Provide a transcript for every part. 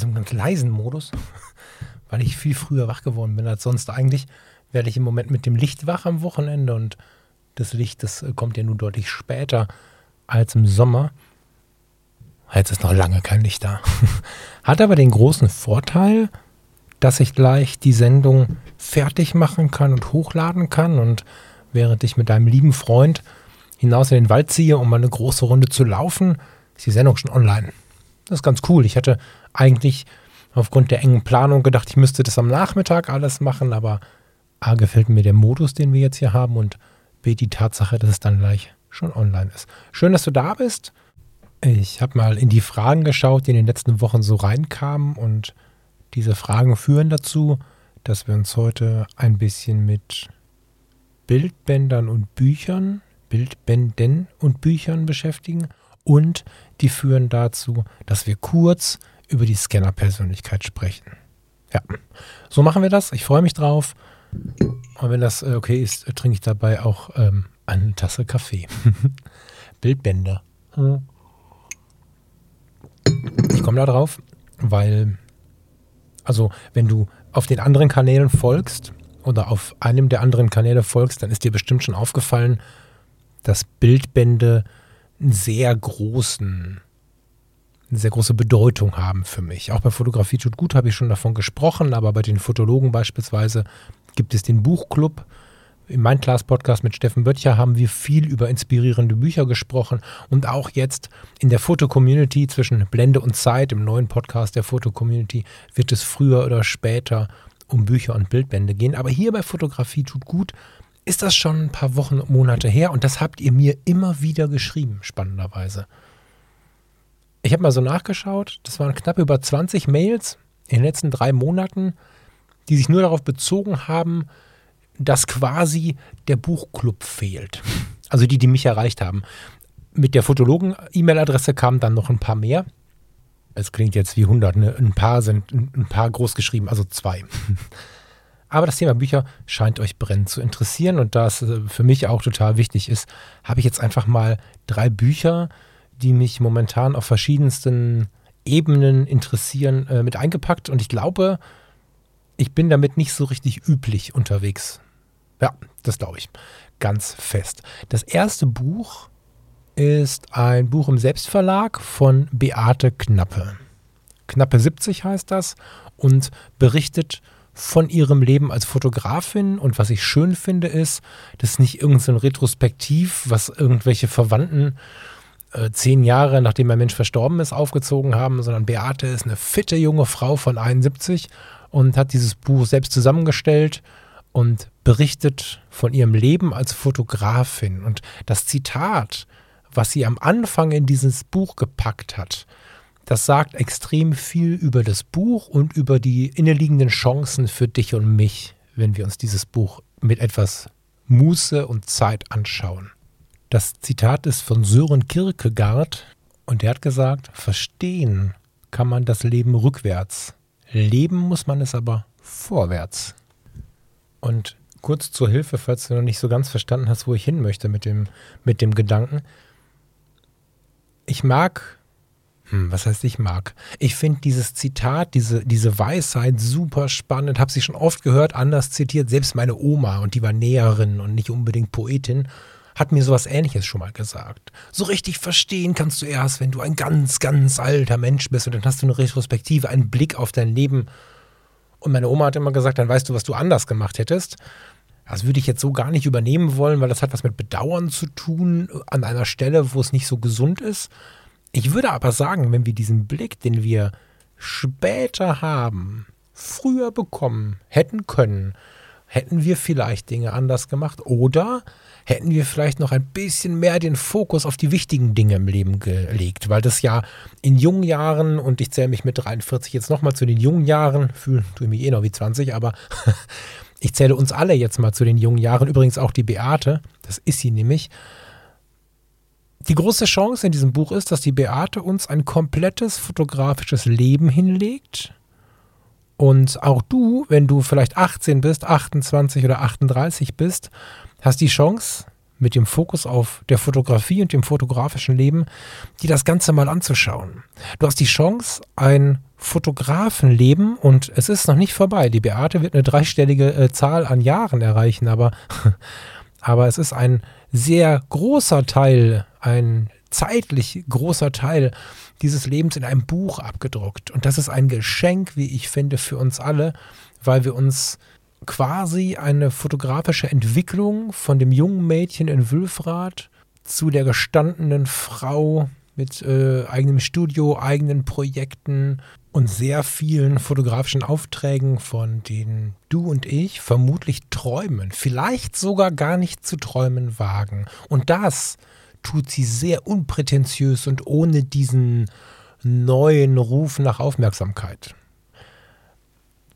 so ganz leisen Modus, weil ich viel früher wach geworden bin als sonst. Eigentlich werde ich im Moment mit dem Licht wach am Wochenende und das Licht, das äh, kommt ja nun deutlich später als im Sommer. Jetzt ist noch lange kein Licht da. Hat aber den großen Vorteil, dass ich gleich die Sendung fertig machen kann und hochladen kann. Und während ich mit einem lieben Freund hinaus in den Wald ziehe, um mal eine große Runde zu laufen, ist die Sendung schon online. Das ist ganz cool. Ich hatte eigentlich aufgrund der engen Planung gedacht, ich müsste das am Nachmittag alles machen, aber A gefällt mir der Modus, den wir jetzt hier haben und B die Tatsache, dass es dann gleich schon online ist. Schön, dass du da bist. Ich habe mal in die Fragen geschaut, die in den letzten Wochen so reinkamen und diese Fragen führen dazu, dass wir uns heute ein bisschen mit Bildbändern und Büchern, Bildbänden und Büchern beschäftigen und die führen dazu, dass wir kurz über die Scanner-Persönlichkeit sprechen. Ja, so machen wir das. Ich freue mich drauf. Und wenn das äh, okay ist, trinke ich dabei auch ähm, eine Tasse Kaffee. Bildbänder. Hm. Ich komme da drauf, weil, also wenn du auf den anderen Kanälen folgst oder auf einem der anderen Kanäle folgst, dann ist dir bestimmt schon aufgefallen, dass Bildbände sehr großen eine sehr große Bedeutung haben für mich. Auch bei Fotografie tut gut habe ich schon davon gesprochen, aber bei den Fotologen beispielsweise gibt es den Buchclub. Im Mindclass Podcast mit Steffen Böttcher haben wir viel über inspirierende Bücher gesprochen und auch jetzt in der Foto-Community zwischen Blende und Zeit, im neuen Podcast der Foto-Community, wird es früher oder später um Bücher und Bildbände gehen. Aber hier bei Fotografie tut gut ist das schon ein paar Wochen und Monate her und das habt ihr mir immer wieder geschrieben, spannenderweise. Ich habe mal so nachgeschaut, das waren knapp über 20 Mails in den letzten drei Monaten, die sich nur darauf bezogen haben, dass quasi der Buchclub fehlt. Also die, die mich erreicht haben. Mit der Fotologen-E-Mail-Adresse kamen dann noch ein paar mehr. Es klingt jetzt wie 100, ne? ein paar sind ein paar groß geschrieben, also zwei. Aber das Thema Bücher scheint euch brennend zu interessieren und da es äh, für mich auch total wichtig ist, habe ich jetzt einfach mal drei Bücher die mich momentan auf verschiedensten Ebenen interessieren, äh, mit eingepackt. Und ich glaube, ich bin damit nicht so richtig üblich unterwegs. Ja, das glaube ich. Ganz fest. Das erste Buch ist ein Buch im Selbstverlag von Beate Knappe. Knappe 70 heißt das und berichtet von ihrem Leben als Fotografin. Und was ich schön finde, ist, das ist nicht irgendein Retrospektiv, was irgendwelche Verwandten äh, zehn Jahre nachdem mein Mensch verstorben ist, aufgezogen haben, sondern Beate ist eine fitte junge Frau von 71 und hat dieses Buch selbst zusammengestellt und berichtet von ihrem Leben als Fotografin. Und das Zitat, was sie am Anfang in dieses Buch gepackt hat, das sagt extrem viel über das Buch und über die inneliegenden Chancen für dich und mich, wenn wir uns dieses Buch mit etwas Muße und Zeit anschauen. Das Zitat ist von Sören Kierkegaard und der hat gesagt, verstehen kann man das Leben rückwärts, leben muss man es aber vorwärts. Und kurz zur Hilfe, falls du noch nicht so ganz verstanden hast, wo ich hin möchte mit dem, mit dem Gedanken. Ich mag, hm, was heißt ich mag? Ich finde dieses Zitat, diese, diese Weisheit super spannend, habe sie schon oft gehört, anders zitiert, selbst meine Oma und die war Näherin und nicht unbedingt Poetin hat mir sowas ähnliches schon mal gesagt. So richtig verstehen kannst du erst, wenn du ein ganz, ganz alter Mensch bist und dann hast du eine Retrospektive, einen Blick auf dein Leben. Und meine Oma hat immer gesagt, dann weißt du, was du anders gemacht hättest. Das würde ich jetzt so gar nicht übernehmen wollen, weil das hat was mit Bedauern zu tun an einer Stelle, wo es nicht so gesund ist. Ich würde aber sagen, wenn wir diesen Blick, den wir später haben, früher bekommen hätten können, Hätten wir vielleicht Dinge anders gemacht oder hätten wir vielleicht noch ein bisschen mehr den Fokus auf die wichtigen Dinge im Leben gelegt, weil das ja in jungen Jahren, und ich zähle mich mit 43 jetzt nochmal zu den jungen Jahren, fühle tue mich eh noch wie 20, aber ich zähle uns alle jetzt mal zu den jungen Jahren, übrigens auch die Beate, das ist sie nämlich. Die große Chance in diesem Buch ist, dass die Beate uns ein komplettes fotografisches Leben hinlegt. Und auch du, wenn du vielleicht 18 bist, 28 oder 38 bist, hast die Chance, mit dem Fokus auf der Fotografie und dem fotografischen Leben, dir das Ganze mal anzuschauen. Du hast die Chance, ein Fotografenleben und es ist noch nicht vorbei. Die Beate wird eine dreistellige äh, Zahl an Jahren erreichen, aber, aber es ist ein sehr großer Teil, ein zeitlich großer Teil dieses Lebens in einem Buch abgedruckt. Und das ist ein Geschenk, wie ich finde, für uns alle, weil wir uns quasi eine fotografische Entwicklung von dem jungen Mädchen in Wülfrath zu der gestandenen Frau mit äh, eigenem Studio, eigenen Projekten und sehr vielen fotografischen Aufträgen, von denen du und ich vermutlich träumen, vielleicht sogar gar nicht zu träumen wagen. Und das tut sie sehr unprätentiös und ohne diesen neuen Ruf nach Aufmerksamkeit.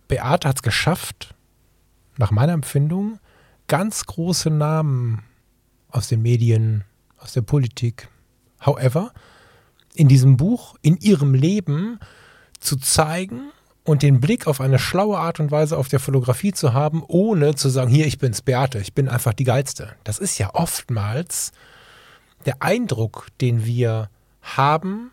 Beate hat es geschafft, nach meiner Empfindung ganz große Namen aus den Medien, aus der Politik, however, in diesem Buch, in ihrem Leben zu zeigen und den Blick auf eine schlaue Art und Weise auf der Fotografie zu haben, ohne zu sagen, hier, ich bin's Beate, ich bin einfach die Geilste. Das ist ja oftmals der Eindruck, den wir haben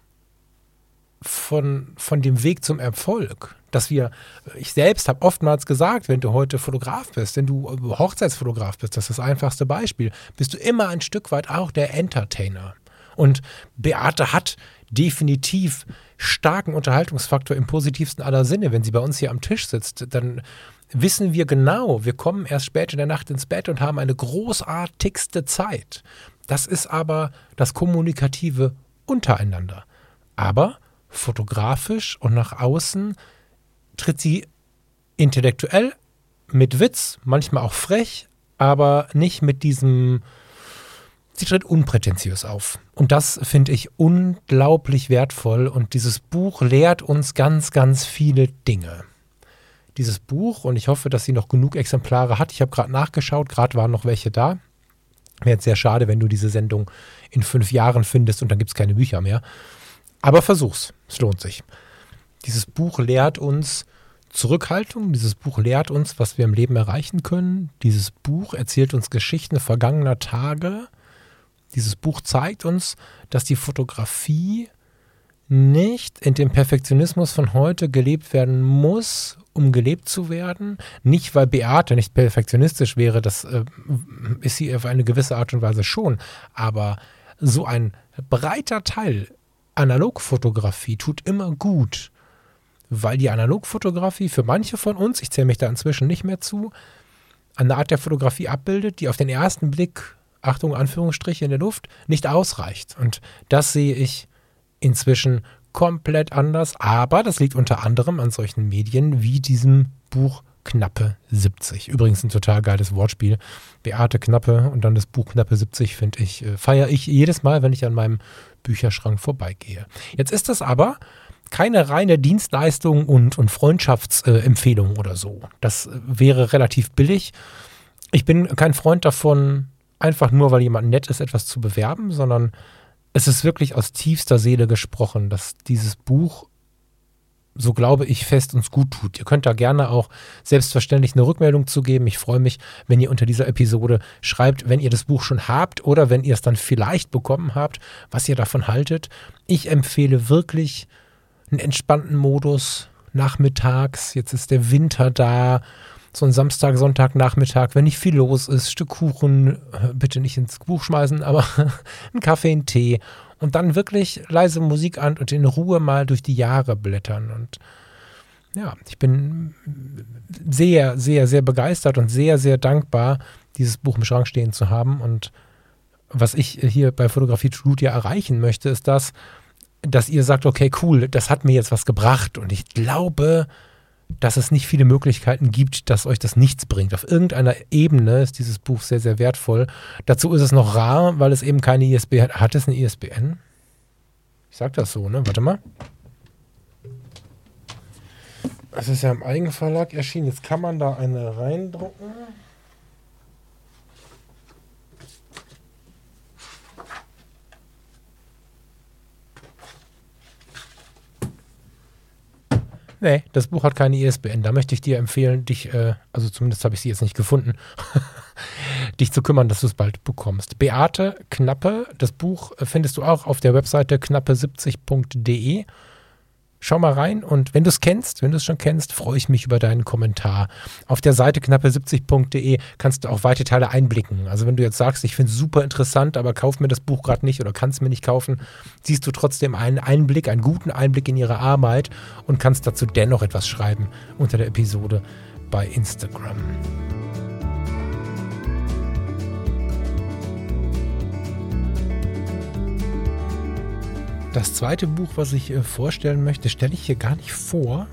von, von dem Weg zum Erfolg dass wir, ich selbst habe oftmals gesagt, wenn du heute Fotograf bist, wenn du Hochzeitsfotograf bist, das ist das einfachste Beispiel, bist du immer ein Stück weit auch der Entertainer. Und Beate hat definitiv starken Unterhaltungsfaktor im positivsten aller Sinne. Wenn sie bei uns hier am Tisch sitzt, dann wissen wir genau, wir kommen erst spät in der Nacht ins Bett und haben eine großartigste Zeit. Das ist aber das Kommunikative untereinander. Aber fotografisch und nach außen tritt sie intellektuell mit Witz, manchmal auch frech, aber nicht mit diesem. Sie tritt unprätentiös auf. Und das finde ich unglaublich wertvoll. Und dieses Buch lehrt uns ganz, ganz viele Dinge. Dieses Buch, und ich hoffe, dass sie noch genug Exemplare hat. Ich habe gerade nachgeschaut, gerade waren noch welche da. Wäre jetzt sehr schade, wenn du diese Sendung in fünf Jahren findest und dann gibt es keine Bücher mehr. Aber versuch's, es lohnt sich. Dieses Buch lehrt uns Zurückhaltung. Dieses Buch lehrt uns, was wir im Leben erreichen können. Dieses Buch erzählt uns Geschichten vergangener Tage. Dieses Buch zeigt uns, dass die Fotografie nicht in dem Perfektionismus von heute gelebt werden muss, um gelebt zu werden. Nicht, weil Beate nicht perfektionistisch wäre, das äh, ist sie auf eine gewisse Art und Weise schon. Aber so ein breiter Teil Analogfotografie tut immer gut weil die Analogfotografie für manche von uns, ich zähle mich da inzwischen nicht mehr zu, eine Art der Fotografie abbildet, die auf den ersten Blick, Achtung, Anführungsstriche in der Luft, nicht ausreicht. Und das sehe ich inzwischen komplett anders. Aber das liegt unter anderem an solchen Medien wie diesem Buch Knappe 70. Übrigens ein total geiles Wortspiel. Beate Knappe und dann das Buch Knappe 70, finde ich, äh, feiere ich jedes Mal, wenn ich an meinem Bücherschrank vorbeigehe. Jetzt ist das aber keine reine Dienstleistung und, und Freundschaftsempfehlung oder so. Das wäre relativ billig. Ich bin kein Freund davon, einfach nur, weil jemand nett ist, etwas zu bewerben, sondern es ist wirklich aus tiefster Seele gesprochen, dass dieses Buch, so glaube ich, fest uns gut tut. Ihr könnt da gerne auch selbstverständlich eine Rückmeldung zu geben. Ich freue mich, wenn ihr unter dieser Episode schreibt, wenn ihr das Buch schon habt oder wenn ihr es dann vielleicht bekommen habt, was ihr davon haltet. Ich empfehle wirklich, einen entspannten Modus nachmittags. Jetzt ist der Winter da. So ein Samstag, Sonntag, Nachmittag, wenn nicht viel los ist, Stück Kuchen, äh, bitte nicht ins Buch schmeißen, aber einen Kaffee, einen Tee und dann wirklich leise Musik an und in Ruhe mal durch die Jahre blättern. Und ja, ich bin sehr, sehr, sehr begeistert und sehr, sehr dankbar, dieses Buch im Schrank stehen zu haben. Und was ich hier bei Fotografie Studio erreichen möchte, ist das, dass ihr sagt, okay, cool, das hat mir jetzt was gebracht. Und ich glaube, dass es nicht viele Möglichkeiten gibt, dass euch das nichts bringt. Auf irgendeiner Ebene ist dieses Buch sehr, sehr wertvoll. Dazu ist es noch rar, weil es eben keine ISBN hat. Hat es eine ISBN? Ich sag das so, ne? Warte mal. Es ist ja im Eigenverlag erschienen. Jetzt kann man da eine reindrucken. Nee, das Buch hat keine ISBN. Da möchte ich dir empfehlen, dich, äh, also zumindest habe ich sie jetzt nicht gefunden, dich zu kümmern, dass du es bald bekommst. Beate Knappe, das Buch findest du auch auf der Webseite knappe70.de. Schau mal rein und wenn du es kennst, wenn du es schon kennst, freue ich mich über deinen Kommentar. Auf der Seite knappe70.de kannst du auch weite Teile einblicken. Also wenn du jetzt sagst, ich finde es super interessant, aber kauf mir das Buch gerade nicht oder kannst mir nicht kaufen, siehst du trotzdem einen Einblick, einen guten Einblick in ihre Arbeit und kannst dazu dennoch etwas schreiben unter der Episode bei Instagram. Das zweite Buch, was ich äh, vorstellen möchte, stelle ich hier gar nicht vor.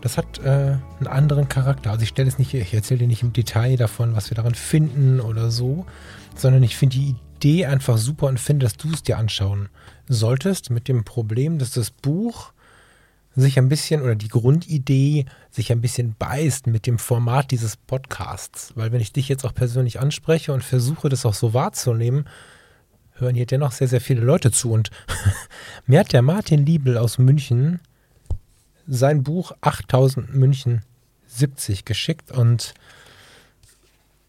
Das hat äh, einen anderen Charakter. Also ich stelle es nicht ich erzähle dir nicht im Detail davon, was wir daran finden oder so, sondern ich finde die Idee einfach super und finde, dass du es dir anschauen solltest mit dem Problem, dass das Buch sich ein bisschen oder die Grundidee sich ein bisschen beißt mit dem Format dieses Podcasts. Weil wenn ich dich jetzt auch persönlich anspreche und versuche, das auch so wahrzunehmen, hören hier dennoch sehr, sehr viele Leute zu. Und mir hat der Martin Liebel aus München sein Buch 8000 München 70 geschickt und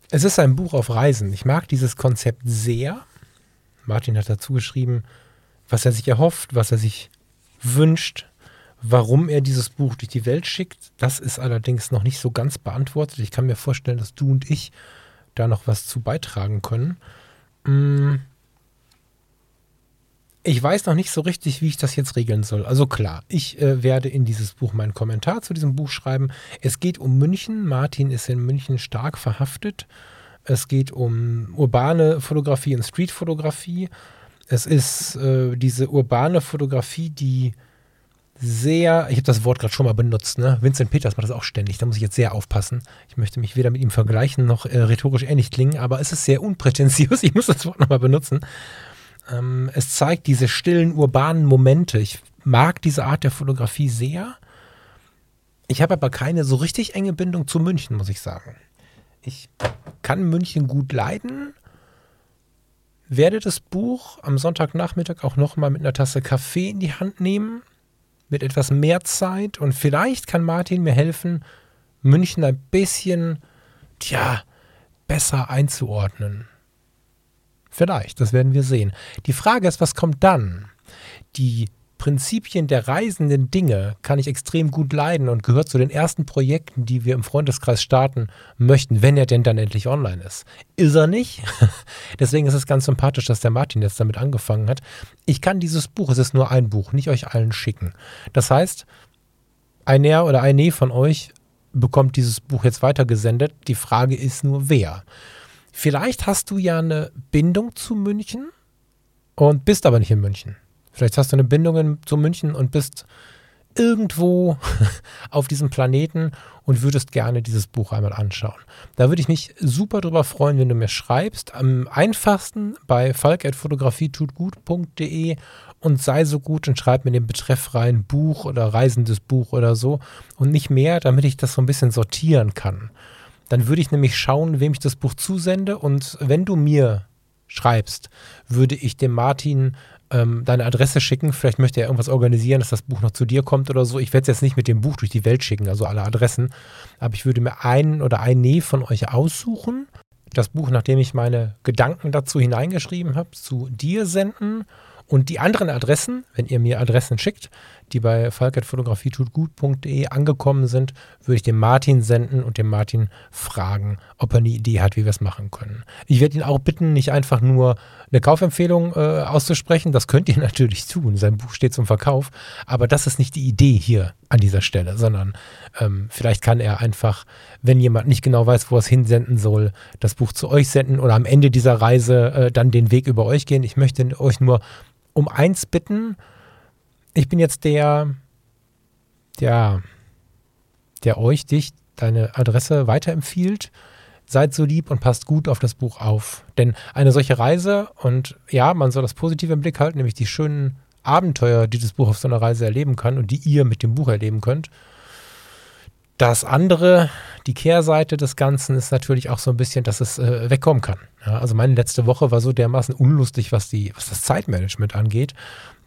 es ist ein Buch auf Reisen. Ich mag dieses Konzept sehr. Martin hat dazu geschrieben, was er sich erhofft, was er sich wünscht, warum er dieses Buch durch die Welt schickt. Das ist allerdings noch nicht so ganz beantwortet. Ich kann mir vorstellen, dass du und ich da noch was zu beitragen können. Ich weiß noch nicht so richtig, wie ich das jetzt regeln soll. Also klar, ich äh, werde in dieses Buch meinen Kommentar zu diesem Buch schreiben. Es geht um München. Martin ist in München stark verhaftet. Es geht um urbane Fotografie und Streetfotografie. Es ist äh, diese urbane Fotografie, die sehr, ich habe das Wort gerade schon mal benutzt, ne? Vincent Peters macht das auch ständig, da muss ich jetzt sehr aufpassen. Ich möchte mich weder mit ihm vergleichen noch äh, rhetorisch ähnlich klingen, aber es ist sehr unprätentiös, ich muss das Wort nochmal benutzen. Ähm, es zeigt diese stillen urbanen Momente. Ich mag diese Art der Fotografie sehr. Ich habe aber keine so richtig enge Bindung zu München, muss ich sagen. Ich kann München gut leiden, werde das Buch am Sonntagnachmittag auch nochmal mit einer Tasse Kaffee in die Hand nehmen, mit etwas mehr Zeit und vielleicht kann Martin mir helfen, München ein bisschen, tja, besser einzuordnen. Vielleicht, das werden wir sehen. Die Frage ist, was kommt dann? Die Prinzipien der reisenden Dinge kann ich extrem gut leiden und gehört zu den ersten Projekten, die wir im Freundeskreis starten möchten, wenn er denn dann endlich online ist. Ist er nicht? Deswegen ist es ganz sympathisch, dass der Martin jetzt damit angefangen hat. Ich kann dieses Buch, es ist nur ein Buch, nicht euch allen schicken. Das heißt, einer oder eine von euch bekommt dieses Buch jetzt weitergesendet. Die Frage ist nur, wer. Vielleicht hast du ja eine Bindung zu München und bist aber nicht in München. Vielleicht hast du eine Bindung zu München und bist irgendwo auf diesem Planeten und würdest gerne dieses Buch einmal anschauen. Da würde ich mich super drüber freuen, wenn du mir schreibst. Am einfachsten bei falk.fotografietutgut.de und sei so gut und schreib mir den Betreff rein, Buch oder reisendes Buch oder so und nicht mehr, damit ich das so ein bisschen sortieren kann. Dann würde ich nämlich schauen, wem ich das Buch zusende. Und wenn du mir schreibst, würde ich dem Martin ähm, deine Adresse schicken. Vielleicht möchte er irgendwas organisieren, dass das Buch noch zu dir kommt oder so. Ich werde es jetzt nicht mit dem Buch durch die Welt schicken, also alle Adressen. Aber ich würde mir einen oder eine von euch aussuchen, das Buch, nachdem ich meine Gedanken dazu hineingeschrieben habe, zu dir senden. Und die anderen Adressen, wenn ihr mir Adressen schickt, die bei falketfotografietutgut.de angekommen sind, würde ich dem Martin senden und dem Martin fragen, ob er eine Idee hat, wie wir es machen können. Ich werde ihn auch bitten, nicht einfach nur eine Kaufempfehlung äh, auszusprechen. Das könnt ihr natürlich tun. Sein Buch steht zum Verkauf. Aber das ist nicht die Idee hier an dieser Stelle, sondern ähm, vielleicht kann er einfach, wenn jemand nicht genau weiß, wo er es hinsenden soll, das Buch zu euch senden oder am Ende dieser Reise äh, dann den Weg über euch gehen. Ich möchte euch nur um eins bitten, ich bin jetzt der, der, der euch, dich, deine Adresse weiterempfiehlt. Seid so lieb und passt gut auf das Buch auf. Denn eine solche Reise, und ja, man soll das Positive im Blick halten, nämlich die schönen Abenteuer, die das Buch auf so einer Reise erleben kann und die ihr mit dem Buch erleben könnt. Das andere, die Kehrseite des Ganzen ist natürlich auch so ein bisschen, dass es äh, wegkommen kann. Ja, also meine letzte Woche war so dermaßen unlustig, was, die, was das Zeitmanagement angeht,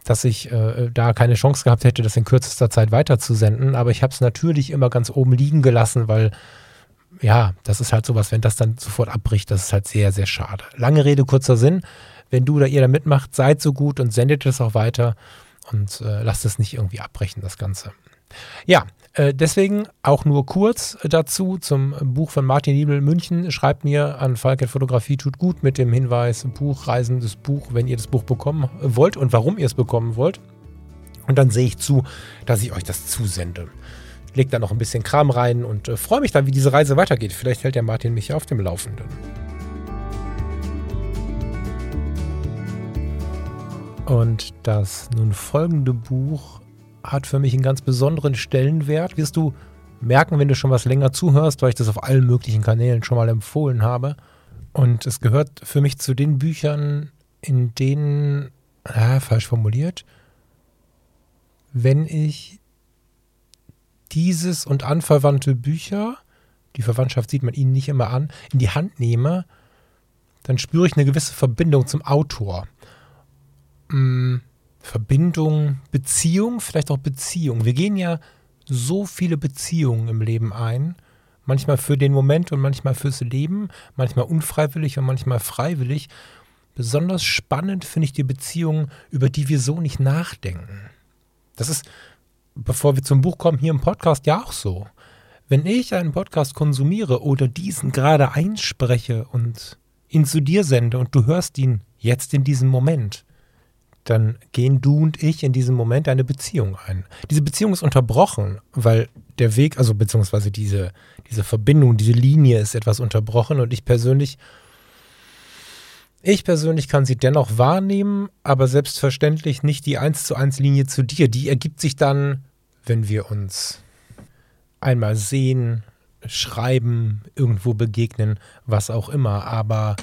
dass ich äh, da keine Chance gehabt hätte, das in kürzester Zeit weiterzusenden. Aber ich habe es natürlich immer ganz oben liegen gelassen, weil ja, das ist halt sowas, wenn das dann sofort abbricht, das ist halt sehr, sehr schade. Lange Rede, kurzer Sinn. Wenn du oder ihr da mitmacht, seid so gut und sendet es auch weiter und äh, lasst es nicht irgendwie abbrechen, das Ganze. Ja, deswegen auch nur kurz dazu zum Buch von Martin Liebel München. Schreibt mir an Falket Fotografie tut gut mit dem Hinweis Buch, reisendes Buch, wenn ihr das Buch bekommen wollt und warum ihr es bekommen wollt. Und dann sehe ich zu, dass ich euch das zusende. Leg da noch ein bisschen Kram rein und äh, freue mich dann, wie diese Reise weitergeht. Vielleicht hält der Martin mich auf dem Laufenden. Und das nun folgende Buch hat für mich einen ganz besonderen Stellenwert. Wirst du merken, wenn du schon was länger zuhörst, weil ich das auf allen möglichen Kanälen schon mal empfohlen habe. Und es gehört für mich zu den Büchern, in denen, ah, falsch formuliert, wenn ich dieses und anverwandte Bücher, die Verwandtschaft sieht man ihnen nicht immer an, in die Hand nehme, dann spüre ich eine gewisse Verbindung zum Autor. Hm, Verbindung, Beziehung, vielleicht auch Beziehung. Wir gehen ja so viele Beziehungen im Leben ein. Manchmal für den Moment und manchmal fürs Leben, manchmal unfreiwillig und manchmal freiwillig. Besonders spannend finde ich die Beziehungen, über die wir so nicht nachdenken. Das ist, bevor wir zum Buch kommen, hier im Podcast ja auch so. Wenn ich einen Podcast konsumiere oder diesen gerade einspreche und ihn zu dir sende und du hörst ihn jetzt in diesem Moment, dann gehen du und ich in diesem Moment eine Beziehung ein. Diese Beziehung ist unterbrochen, weil der Weg, also beziehungsweise diese, diese Verbindung, diese Linie ist etwas unterbrochen und ich persönlich, ich persönlich kann sie dennoch wahrnehmen, aber selbstverständlich nicht die 1 zu 1 Linie zu dir. Die ergibt sich dann, wenn wir uns einmal sehen, schreiben, irgendwo begegnen, was auch immer. Aber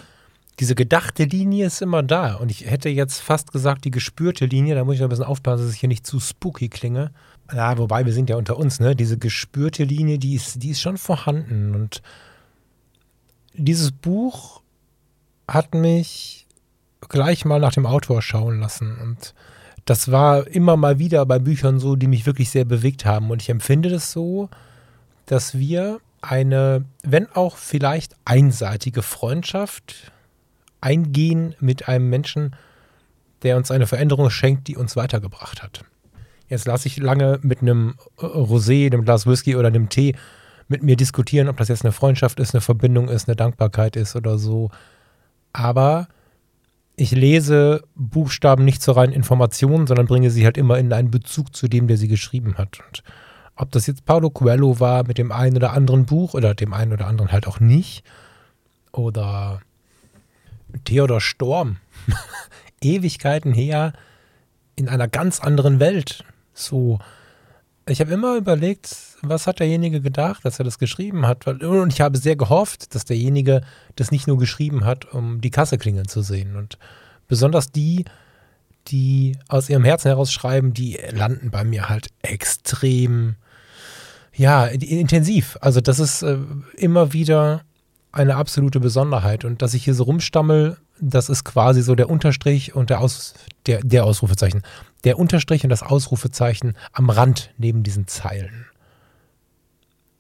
diese gedachte Linie ist immer da. Und ich hätte jetzt fast gesagt, die gespürte Linie, da muss ich ein bisschen aufpassen, dass ich hier nicht zu spooky klinge. Ja, wobei wir sind ja unter uns, ne? Diese gespürte Linie, die ist, die ist schon vorhanden. Und dieses Buch hat mich gleich mal nach dem Autor schauen lassen. Und das war immer mal wieder bei Büchern so, die mich wirklich sehr bewegt haben. Und ich empfinde das so, dass wir eine, wenn auch vielleicht einseitige Freundschaft, eingehen mit einem Menschen, der uns eine Veränderung schenkt, die uns weitergebracht hat. Jetzt lasse ich lange mit einem Rosé, einem Glas Whisky oder einem Tee mit mir diskutieren, ob das jetzt eine Freundschaft ist, eine Verbindung ist, eine Dankbarkeit ist oder so. Aber ich lese Buchstaben nicht zur reinen Information, sondern bringe sie halt immer in einen Bezug zu dem, der sie geschrieben hat. Und ob das jetzt Paulo Coelho war mit dem einen oder anderen Buch oder dem einen oder anderen halt auch nicht, oder Theodor Storm, Ewigkeiten her, in einer ganz anderen Welt. So, ich habe immer überlegt, was hat derjenige gedacht, dass er das geschrieben hat. Und ich habe sehr gehofft, dass derjenige das nicht nur geschrieben hat, um die Kasse klingeln zu sehen. Und besonders die, die aus ihrem Herzen heraus schreiben, die landen bei mir halt extrem, ja, intensiv. Also das ist äh, immer wieder eine absolute Besonderheit. Und dass ich hier so rumstammel, das ist quasi so der Unterstrich und der, Aus, der, der Ausrufezeichen. Der Unterstrich und das Ausrufezeichen am Rand neben diesen Zeilen.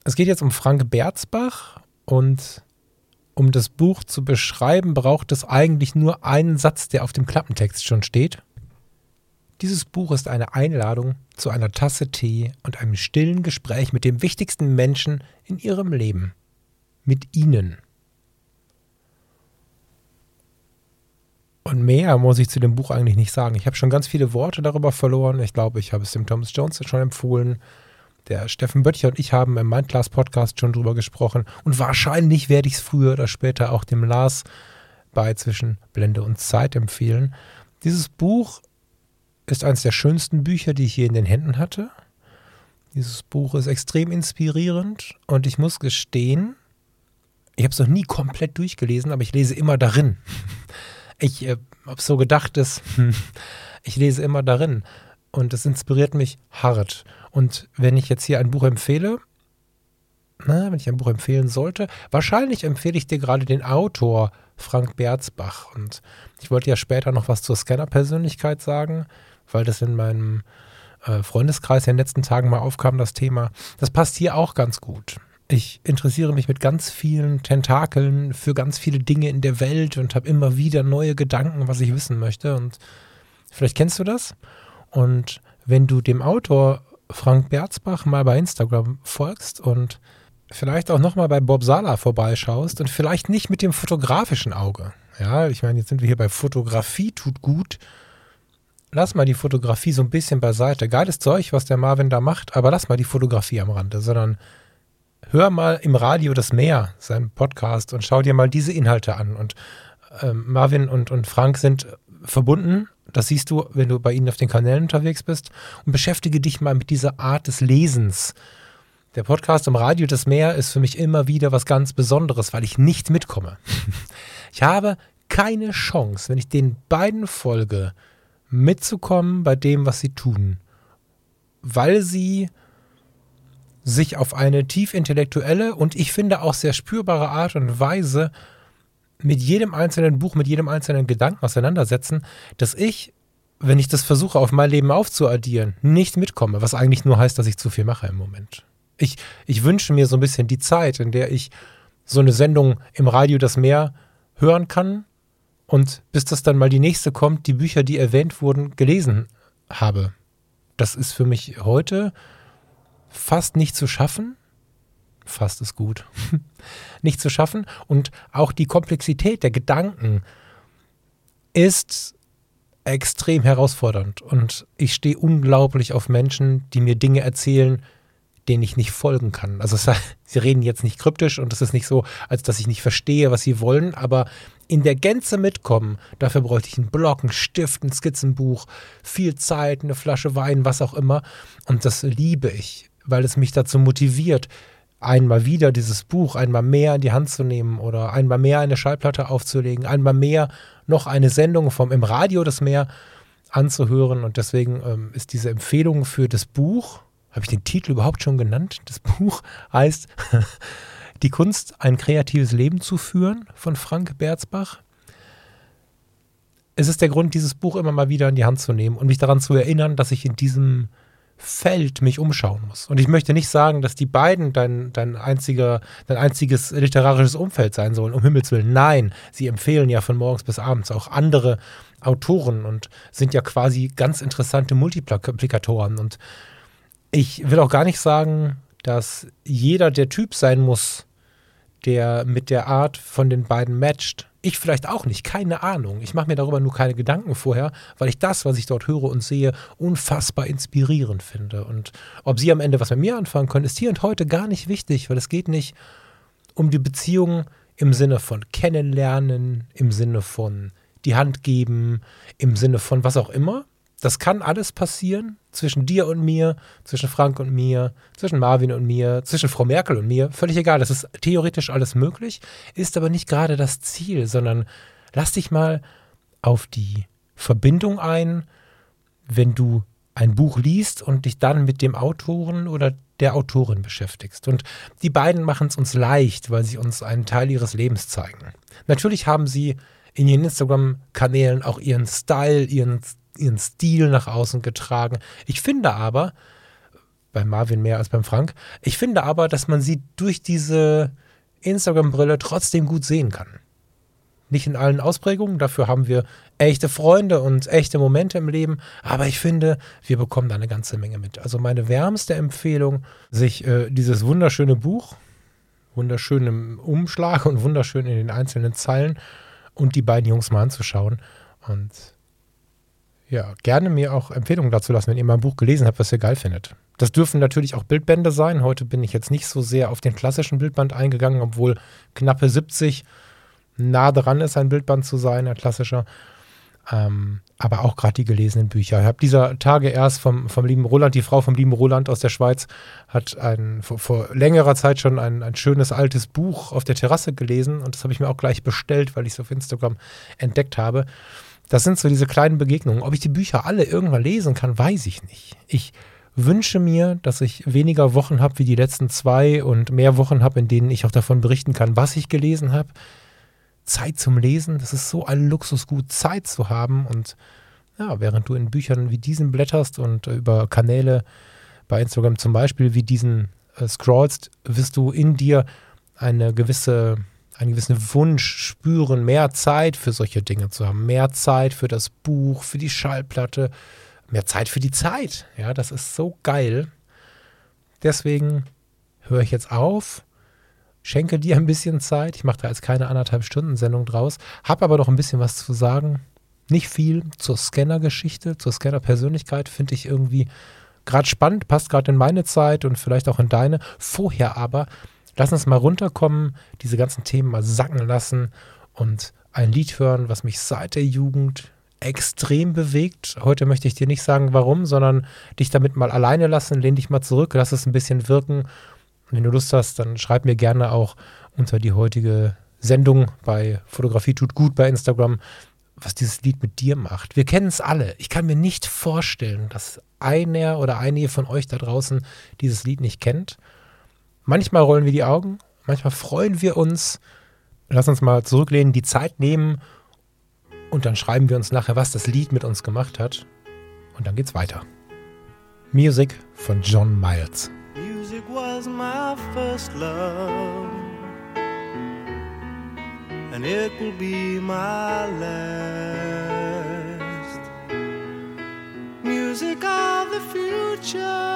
Es geht jetzt um Frank Berzbach und um das Buch zu beschreiben, braucht es eigentlich nur einen Satz, der auf dem Klappentext schon steht. Dieses Buch ist eine Einladung zu einer Tasse Tee und einem stillen Gespräch mit dem wichtigsten Menschen in ihrem Leben mit ihnen. Und mehr muss ich zu dem Buch eigentlich nicht sagen. Ich habe schon ganz viele Worte darüber verloren. Ich glaube, ich habe es dem Thomas Jones schon empfohlen. Der Steffen Böttcher und ich haben im Mindclass Podcast schon drüber gesprochen. Und wahrscheinlich werde ich es früher oder später auch dem Lars bei Zwischen Blende und Zeit empfehlen. Dieses Buch ist eines der schönsten Bücher, die ich je in den Händen hatte. Dieses Buch ist extrem inspirierend und ich muss gestehen, ich habe es noch nie komplett durchgelesen, aber ich lese immer darin. Ich äh, habe so gedacht, dass ich lese immer darin und es inspiriert mich hart. Und wenn ich jetzt hier ein Buch empfehle, na, wenn ich ein Buch empfehlen sollte, wahrscheinlich empfehle ich dir gerade den Autor Frank Berzbach. Und ich wollte ja später noch was zur Scanner-Persönlichkeit sagen, weil das in meinem äh, Freundeskreis in den letzten Tagen mal aufkam, das Thema. Das passt hier auch ganz gut. Ich interessiere mich mit ganz vielen Tentakeln für ganz viele Dinge in der Welt und habe immer wieder neue Gedanken, was ich wissen möchte. Und vielleicht kennst du das. Und wenn du dem Autor Frank Berzbach mal bei Instagram folgst und vielleicht auch nochmal bei Bob Sala vorbeischaust und vielleicht nicht mit dem fotografischen Auge. Ja, ich meine, jetzt sind wir hier bei Fotografie tut gut lass mal die Fotografie so ein bisschen beiseite. Geiles Zeug, was der Marvin da macht, aber lass mal die Fotografie am Rande, sondern hör mal im Radio das Meer, seinen Podcast, und schau dir mal diese Inhalte an. Und ähm, Marvin und, und Frank sind verbunden. Das siehst du, wenn du bei ihnen auf den Kanälen unterwegs bist. Und beschäftige dich mal mit dieser Art des Lesens. Der Podcast im Radio Das Meer ist für mich immer wieder was ganz Besonderes, weil ich nicht mitkomme. Ich habe keine Chance, wenn ich den beiden folge, mitzukommen bei dem, was sie tun, weil sie sich auf eine tief intellektuelle und ich finde auch sehr spürbare Art und Weise mit jedem einzelnen Buch, mit jedem einzelnen Gedanken auseinandersetzen, dass ich, wenn ich das versuche, auf mein Leben aufzuaddieren, nicht mitkomme, was eigentlich nur heißt, dass ich zu viel mache im Moment. Ich, ich wünsche mir so ein bisschen die Zeit, in der ich so eine Sendung im Radio das Meer hören kann, und bis das dann mal die nächste kommt, die Bücher, die erwähnt wurden, gelesen habe. Das ist für mich heute fast nicht zu schaffen. Fast ist gut. nicht zu schaffen. Und auch die Komplexität der Gedanken ist extrem herausfordernd. Und ich stehe unglaublich auf Menschen, die mir Dinge erzählen, denen ich nicht folgen kann. Also sie reden jetzt nicht kryptisch und es ist nicht so, als dass ich nicht verstehe, was sie wollen, aber in der Gänze mitkommen, dafür bräuchte ich einen Block, einen Stift, ein Skizzenbuch, viel Zeit, eine Flasche Wein, was auch immer. Und das liebe ich, weil es mich dazu motiviert, einmal wieder dieses Buch einmal mehr in die Hand zu nehmen oder einmal mehr eine Schallplatte aufzulegen, einmal mehr noch eine Sendung vom im Radio das Meer anzuhören. Und deswegen ähm, ist diese Empfehlung für das Buch, habe ich den Titel überhaupt schon genannt? Das Buch heißt Die Kunst, ein kreatives Leben zu führen von Frank Berzbach. Es ist der Grund, dieses Buch immer mal wieder in die Hand zu nehmen und mich daran zu erinnern, dass ich in diesem Feld mich umschauen muss. Und ich möchte nicht sagen, dass die beiden dein, dein, einziger, dein einziges literarisches Umfeld sein sollen, um Himmels Willen. Nein, sie empfehlen ja von morgens bis abends auch andere Autoren und sind ja quasi ganz interessante Multiplikatoren. Und ich will auch gar nicht sagen, dass jeder der Typ sein muss, der mit der Art von den beiden matcht. Ich vielleicht auch nicht, keine Ahnung. Ich mache mir darüber nur keine Gedanken vorher, weil ich das, was ich dort höre und sehe, unfassbar inspirierend finde. Und ob sie am Ende was mit mir anfangen können, ist hier und heute gar nicht wichtig, weil es geht nicht um die Beziehung im Sinne von kennenlernen, im Sinne von die Hand geben, im Sinne von was auch immer, das kann alles passieren zwischen dir und mir, zwischen Frank und mir, zwischen Marvin und mir, zwischen Frau Merkel und mir. Völlig egal. Das ist theoretisch alles möglich, ist aber nicht gerade das Ziel, sondern lass dich mal auf die Verbindung ein, wenn du ein Buch liest und dich dann mit dem Autoren oder der Autorin beschäftigst. Und die beiden machen es uns leicht, weil sie uns einen Teil ihres Lebens zeigen. Natürlich haben sie in ihren Instagram-Kanälen auch ihren Style, ihren ihren Stil nach außen getragen. Ich finde aber, bei Marvin mehr als beim Frank, ich finde aber, dass man sie durch diese Instagram-Brille trotzdem gut sehen kann. Nicht in allen Ausprägungen, dafür haben wir echte Freunde und echte Momente im Leben, aber ich finde, wir bekommen da eine ganze Menge mit. Also meine wärmste Empfehlung, sich äh, dieses wunderschöne Buch, wunderschön im Umschlag und wunderschön in den einzelnen Zeilen und die beiden Jungs mal anzuschauen. Und ja, gerne mir auch Empfehlungen dazu lassen, wenn ihr mal ein Buch gelesen habt, was ihr geil findet. Das dürfen natürlich auch Bildbände sein. Heute bin ich jetzt nicht so sehr auf den klassischen Bildband eingegangen, obwohl knappe 70 nah dran ist, ein Bildband zu sein, ein klassischer. Ähm, aber auch gerade die gelesenen Bücher. Ich habe dieser Tage erst vom, vom lieben Roland, die Frau vom lieben Roland aus der Schweiz, hat ein, vor, vor längerer Zeit schon ein, ein schönes altes Buch auf der Terrasse gelesen und das habe ich mir auch gleich bestellt, weil ich es auf Instagram entdeckt habe. Das sind so diese kleinen Begegnungen. Ob ich die Bücher alle irgendwann lesen kann, weiß ich nicht. Ich wünsche mir, dass ich weniger Wochen habe wie die letzten zwei und mehr Wochen habe, in denen ich auch davon berichten kann, was ich gelesen habe. Zeit zum Lesen, das ist so ein Luxusgut, Zeit zu haben. Und ja, während du in Büchern wie diesen blätterst und über Kanäle bei Instagram zum Beispiel wie diesen äh, scrollst, wirst du in dir eine gewisse, einen gewissen Wunsch spüren, mehr Zeit für solche Dinge zu haben, mehr Zeit für das Buch, für die Schallplatte, mehr Zeit für die Zeit. Ja, das ist so geil. Deswegen höre ich jetzt auf schenke dir ein bisschen Zeit. Ich mache da jetzt keine anderthalb Stunden Sendung draus, habe aber noch ein bisschen was zu sagen. Nicht viel zur Scanner-Geschichte, zur Scanner-Persönlichkeit finde ich irgendwie gerade spannend, passt gerade in meine Zeit und vielleicht auch in deine. Vorher aber, lass uns mal runterkommen, diese ganzen Themen mal sacken lassen und ein Lied hören, was mich seit der Jugend extrem bewegt. Heute möchte ich dir nicht sagen, warum, sondern dich damit mal alleine lassen, lehn dich mal zurück, lass es ein bisschen wirken wenn du Lust hast, dann schreib mir gerne auch unter die heutige Sendung bei Fotografie tut gut bei Instagram, was dieses Lied mit dir macht. Wir kennen es alle. Ich kann mir nicht vorstellen, dass einer oder einige von euch da draußen dieses Lied nicht kennt. Manchmal rollen wir die Augen, manchmal freuen wir uns. Lass uns mal zurücklehnen, die Zeit nehmen und dann schreiben wir uns nachher, was das Lied mit uns gemacht hat. Und dann geht's weiter. Music von John Miles. music was my first love, and it will be my last. Music of the future,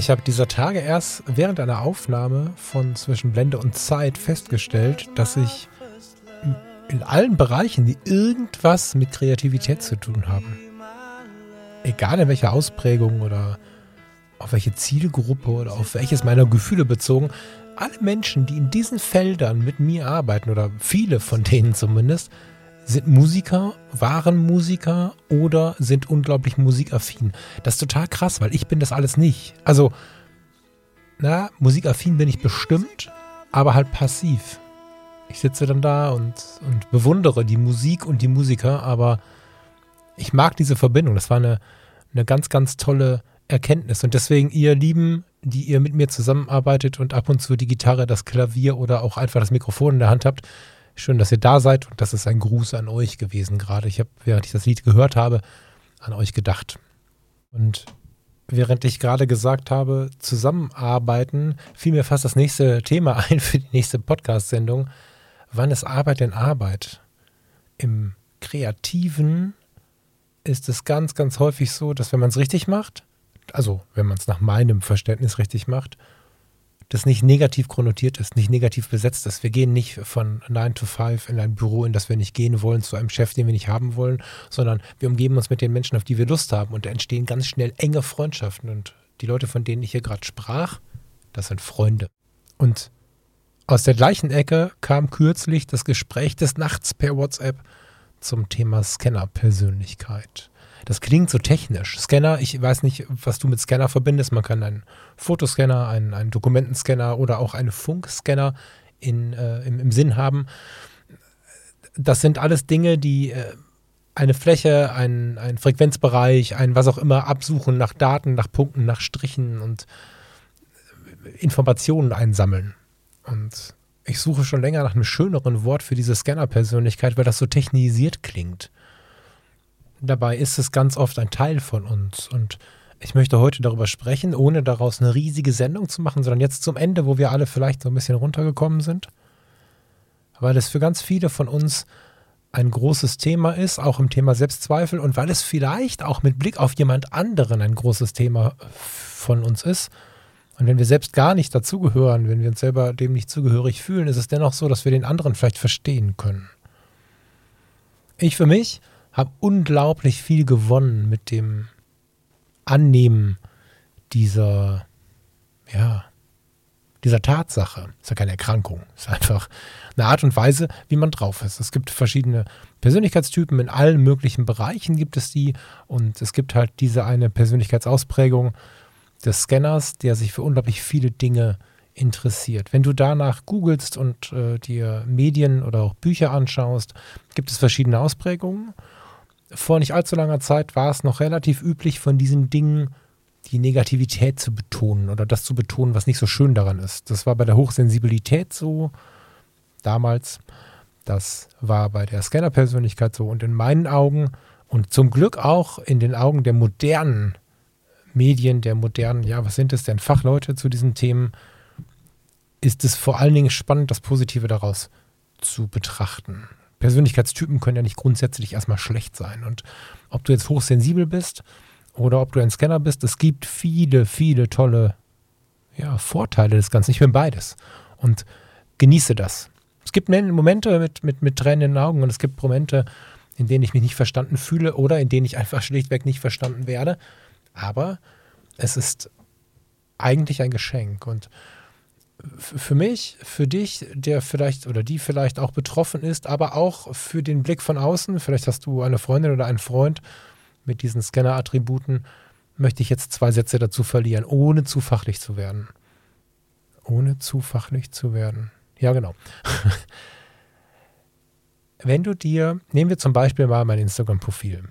Ich habe dieser Tage erst während einer Aufnahme von Zwischen Blende und Zeit festgestellt, dass ich in allen Bereichen, die irgendwas mit Kreativität zu tun haben, egal in welcher Ausprägung oder auf welche Zielgruppe oder auf welches meiner Gefühle bezogen, alle Menschen, die in diesen Feldern mit mir arbeiten oder viele von denen zumindest, sind Musiker, waren Musiker oder sind unglaublich musikaffin. Das ist total krass, weil ich bin das alles nicht. Also, na, musikaffin bin ich bestimmt, aber halt passiv. Ich sitze dann da und, und bewundere die Musik und die Musiker, aber ich mag diese Verbindung. Das war eine, eine ganz, ganz tolle Erkenntnis. Und deswegen, ihr Lieben, die ihr mit mir zusammenarbeitet und ab und zu die Gitarre, das Klavier oder auch einfach das Mikrofon in der Hand habt, Schön, dass ihr da seid und das ist ein Gruß an euch gewesen gerade. Ich habe, während ich das Lied gehört habe, an euch gedacht. Und während ich gerade gesagt habe, zusammenarbeiten, fiel mir fast das nächste Thema ein für die nächste Podcast-Sendung, wann ist Arbeit denn Arbeit? Im Kreativen ist es ganz, ganz häufig so, dass wenn man es richtig macht, also wenn man es nach meinem Verständnis richtig macht, das nicht negativ konnotiert ist, nicht negativ besetzt ist. Wir gehen nicht von 9 to 5 in ein Büro, in das wir nicht gehen wollen, zu einem Chef, den wir nicht haben wollen, sondern wir umgeben uns mit den Menschen, auf die wir Lust haben und da entstehen ganz schnell enge Freundschaften und die Leute, von denen ich hier gerade sprach, das sind Freunde. Und aus der gleichen Ecke kam kürzlich das Gespräch des Nachts per WhatsApp zum Thema Scanner-Persönlichkeit. Das klingt so technisch. Scanner, ich weiß nicht, was du mit Scanner verbindest. Man kann einen Fotoscanner, einen, einen Dokumentenscanner oder auch einen Funkscanner in, äh, im, im Sinn haben. Das sind alles Dinge, die äh, eine Fläche, ein, ein Frequenzbereich, ein was auch immer absuchen nach Daten, nach Punkten, nach Strichen und Informationen einsammeln. Und ich suche schon länger nach einem schöneren Wort für diese Scanner-Persönlichkeit, weil das so technisiert klingt. Dabei ist es ganz oft ein Teil von uns. Und ich möchte heute darüber sprechen, ohne daraus eine riesige Sendung zu machen, sondern jetzt zum Ende, wo wir alle vielleicht so ein bisschen runtergekommen sind. Weil es für ganz viele von uns ein großes Thema ist, auch im Thema Selbstzweifel und weil es vielleicht auch mit Blick auf jemand anderen ein großes Thema von uns ist. Und wenn wir selbst gar nicht dazugehören, wenn wir uns selber dem nicht zugehörig fühlen, ist es dennoch so, dass wir den anderen vielleicht verstehen können. Ich für mich habe unglaublich viel gewonnen mit dem Annehmen dieser, ja, dieser Tatsache. Ist ja keine Erkrankung. Ist einfach eine Art und Weise, wie man drauf ist. Es gibt verschiedene Persönlichkeitstypen in allen möglichen Bereichen gibt es die und es gibt halt diese eine Persönlichkeitsausprägung des Scanners, der sich für unglaublich viele Dinge interessiert. Wenn du danach googelst und äh, dir Medien oder auch Bücher anschaust, gibt es verschiedene Ausprägungen vor nicht allzu langer Zeit war es noch relativ üblich, von diesen Dingen die Negativität zu betonen oder das zu betonen, was nicht so schön daran ist. Das war bei der Hochsensibilität so damals. Das war bei der Scanner-Persönlichkeit so und in meinen Augen und zum Glück auch in den Augen der modernen Medien, der modernen, ja, was sind es denn, Fachleute zu diesen Themen, ist es vor allen Dingen spannend, das Positive daraus zu betrachten. Persönlichkeitstypen können ja nicht grundsätzlich erstmal schlecht sein. Und ob du jetzt hochsensibel bist oder ob du ein Scanner bist, es gibt viele, viele tolle ja, Vorteile des Ganzen. Ich bin beides und genieße das. Es gibt Momente mit, mit, mit Tränen in den Augen und es gibt Momente, in denen ich mich nicht verstanden fühle oder in denen ich einfach schlichtweg nicht verstanden werde. Aber es ist eigentlich ein Geschenk und für mich, für dich, der vielleicht oder die vielleicht auch betroffen ist, aber auch für den Blick von außen, vielleicht hast du eine Freundin oder einen Freund mit diesen Scanner-Attributen, möchte ich jetzt zwei Sätze dazu verlieren, ohne zu fachlich zu werden. Ohne zu fachlich zu werden. Ja, genau. Wenn du dir, nehmen wir zum Beispiel mal mein Instagram-Profil.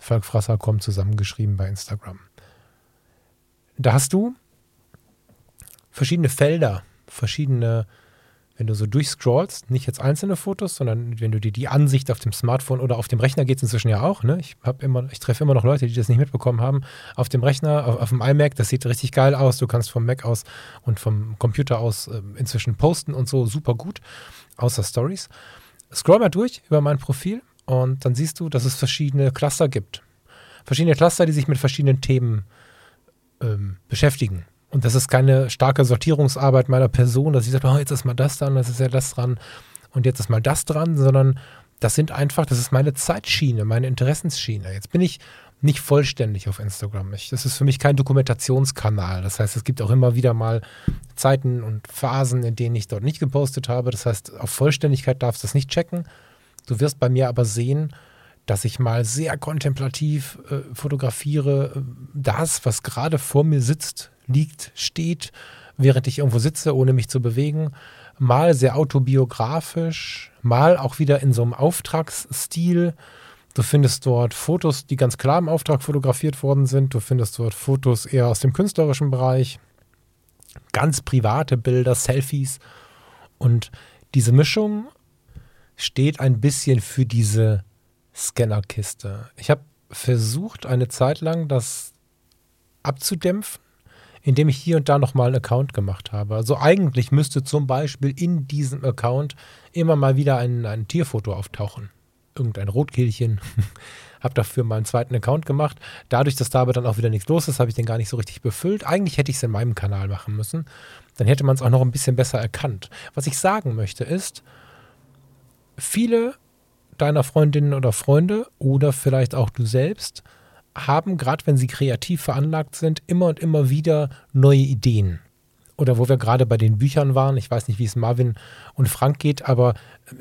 Falkfrasser kommt zusammengeschrieben bei Instagram. Da hast du verschiedene Felder, verschiedene, wenn du so durchscrollst, nicht jetzt einzelne Fotos, sondern wenn du dir die Ansicht auf dem Smartphone oder auf dem Rechner geht es inzwischen ja auch, ne? Ich ich treffe immer noch Leute, die das nicht mitbekommen haben. Auf dem Rechner, auf, auf, dem iMac, das sieht richtig geil aus. Du kannst vom Mac aus und vom Computer aus äh, inzwischen posten und so super gut, außer Stories. Scroll mal durch über mein Profil und dann siehst du, dass es verschiedene Cluster gibt. Verschiedene Cluster, die sich mit verschiedenen Themen ähm, beschäftigen. Und das ist keine starke Sortierungsarbeit meiner Person, dass ich sage, oh, jetzt ist mal das dran, das ist ja das dran und jetzt ist mal das dran, sondern das sind einfach, das ist meine Zeitschiene, meine Interessensschiene. Jetzt bin ich nicht vollständig auf Instagram. Ich, das ist für mich kein Dokumentationskanal. Das heißt, es gibt auch immer wieder mal Zeiten und Phasen, in denen ich dort nicht gepostet habe. Das heißt, auf Vollständigkeit darfst du das nicht checken. Du wirst bei mir aber sehen, dass ich mal sehr kontemplativ äh, fotografiere, äh, das, was gerade vor mir sitzt, liegt, steht, während ich irgendwo sitze, ohne mich zu bewegen. Mal sehr autobiografisch, mal auch wieder in so einem Auftragsstil. Du findest dort Fotos, die ganz klar im Auftrag fotografiert worden sind. Du findest dort Fotos eher aus dem künstlerischen Bereich, ganz private Bilder, Selfies. Und diese Mischung steht ein bisschen für diese Scannerkiste. Ich habe versucht, eine Zeit lang das abzudämpfen indem ich hier und da nochmal einen Account gemacht habe. Also eigentlich müsste zum Beispiel in diesem Account immer mal wieder ein, ein Tierfoto auftauchen. Irgendein Rotkehlchen. habe dafür mal einen zweiten Account gemacht. Dadurch, dass da aber dann auch wieder nichts los ist, habe ich den gar nicht so richtig befüllt. Eigentlich hätte ich es in meinem Kanal machen müssen. Dann hätte man es auch noch ein bisschen besser erkannt. Was ich sagen möchte ist, viele deiner Freundinnen oder Freunde oder vielleicht auch du selbst haben, gerade wenn sie kreativ veranlagt sind, immer und immer wieder neue Ideen. Oder wo wir gerade bei den Büchern waren, ich weiß nicht, wie es Marvin und Frank geht, aber